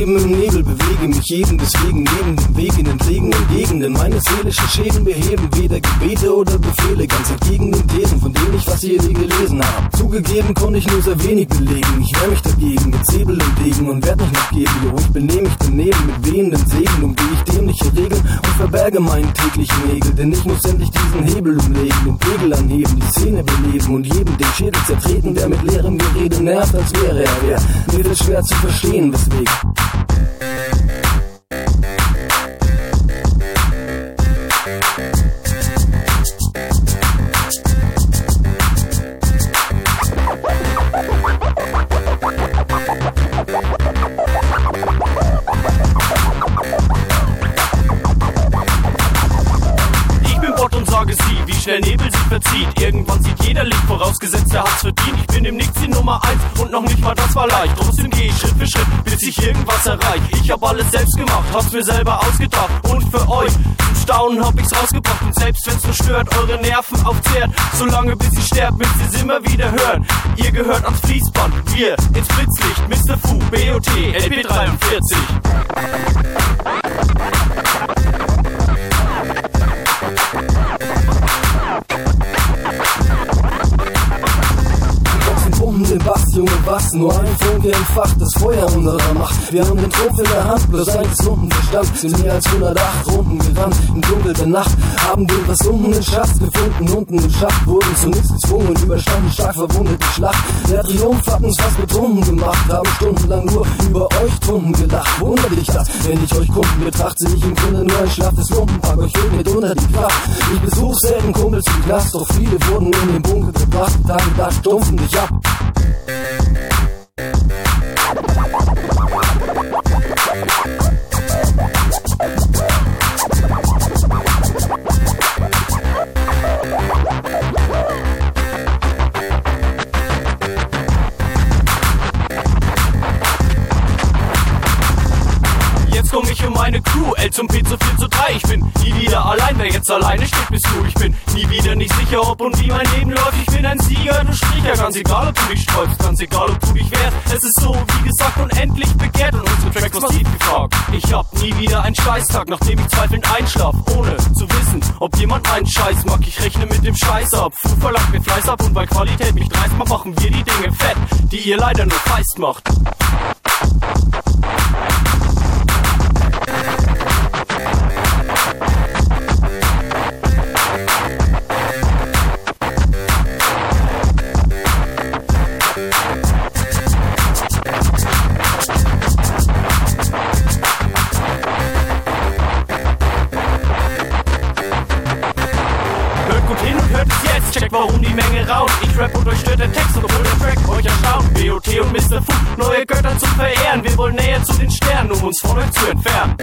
gib mir jeden deswegen neben Weg in entlegenen Gegenden meine seelischen Schäden beheben. Weder Gebete oder Befehle, ganz entgegen den Thesen, von denen ich was hier nie gelesen habe. Zugegeben konnte ich nur sehr wenig belegen. Ich wehr mich dagegen mit Säbel und Degen und werd nicht nachgeben. Jo, ich benehme mich daneben mit wehenden Segen, umgehe ich dämliche Regeln und verberge meinen täglichen Nägel. Denn ich muss endlich diesen Hebel umlegen, den Pegel anheben, die Szene beleben und jedem den Schädel zertreten, der mit leerem Gerede nervt, als wäre er wer. Mir wird schwer zu verstehen, weswegen. Schnell Nebel sich verzieht. Irgendwann sieht jeder Licht, vorausgesetzt er hat's verdient. Ich bin im Nix die Nummer eins und noch nicht mal das war leicht. Trotzdem gehe ich Schritt für Schritt, bis ich irgendwas erreich. Ich hab alles selbst gemacht, hab's mir selber ausgedacht. Und für euch zum Staunen hab ich's rausgebracht. Und selbst wenn's nur stört, eure Nerven aufzehrt. Solange bis ich sterb, müsst ihr's immer wieder hören. Ihr gehört ans Fließband, wir ins Blitzlicht. Mr. Fu, BOT, LP43. Was? Nur ein Funke entfacht das Feuer unserer Macht. Wir haben den Trumpf in der Hand, bloß ein gesunden Verstand. Sind mehr als 108 Runden gerannt im Dunkel der Nacht. Haben den versunkenen Schatz gefunden, unten im Schacht. Wurden zu nichts gezwungen, überstanden stark verwundet die Schlacht. Der Triumph hat uns fast betrunken gemacht. Haben stundenlang nur über euch Trunden gelacht. Wundert dich das, wenn ich euch Kunden betrachte, ich im Grunde nur ein schlaffes Lumpenpack. Euch fehlt mit unter die Kraft. Ich besuch selten Kumpels im Knast, doch viele wurden in den Bunker gebracht. Tage da stumpfen dich ab. Meine Crew, L zum P zu 4 zu 3. Ich bin nie wieder allein, wer jetzt alleine steht, bist du. Ich bin nie wieder nicht sicher, ob und wie mein Leben läuft. Ich bin ein Sieger, du Stricher, ganz egal, ob du dich sträubst, ganz egal, ob du dich wehrst. Es ist so, wie gesagt, unendlich begehrt und unsere Tracks massiv gefragt. Ich hab nie wieder einen Scheißtag, nachdem ich zweifelnd einschlaf, ohne zu wissen, ob jemand meinen Scheiß mag. Ich rechne mit dem Scheiß ab, Fu verlangt mir Fleiß ab und weil Qualität mich dreist machen wir die Dinge fett, die ihr leider nur feist macht. Checkt warum die Menge raunt. Ich rap und euch stört der Text obwohl der Track euch erstaunt. BOT und Mr. Fu, neue Götter zu verehren. Wir wollen näher zu den Sternen, um uns von euch zu entfernen.